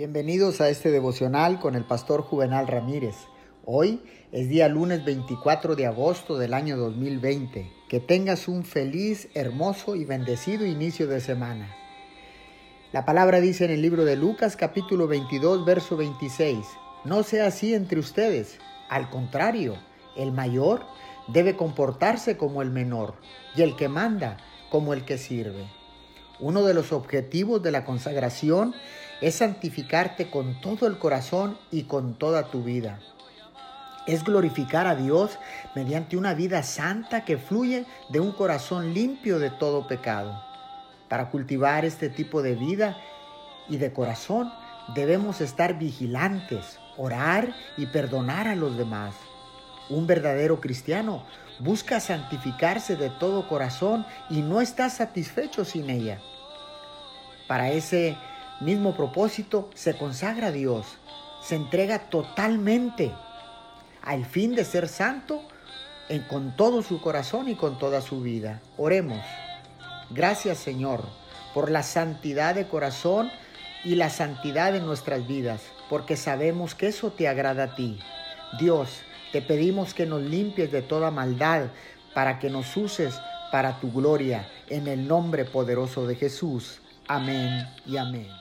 Bienvenidos a este devocional con el pastor Juvenal Ramírez. Hoy es día lunes 24 de agosto del año 2020. Que tengas un feliz, hermoso y bendecido inicio de semana. La palabra dice en el libro de Lucas capítulo 22 verso 26, no sea así entre ustedes, al contrario, el mayor debe comportarse como el menor y el que manda como el que sirve. Uno de los objetivos de la consagración es santificarte con todo el corazón y con toda tu vida. Es glorificar a Dios mediante una vida santa que fluye de un corazón limpio de todo pecado. Para cultivar este tipo de vida y de corazón debemos estar vigilantes, orar y perdonar a los demás. Un verdadero cristiano busca santificarse de todo corazón y no está satisfecho sin ella. Para ese mismo propósito, se consagra a Dios, se entrega totalmente al fin de ser santo en, con todo su corazón y con toda su vida. Oremos. Gracias Señor por la santidad de corazón y la santidad de nuestras vidas, porque sabemos que eso te agrada a ti. Dios, te pedimos que nos limpies de toda maldad para que nos uses para tu gloria, en el nombre poderoso de Jesús. Amén y amén.